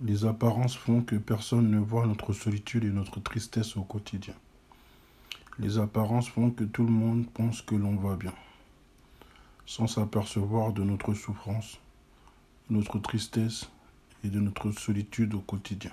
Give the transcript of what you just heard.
Les apparences font que personne ne voit notre solitude et notre tristesse au quotidien. Les apparences font que tout le monde pense que l'on va bien, sans s'apercevoir de notre souffrance, notre tristesse et de notre solitude au quotidien.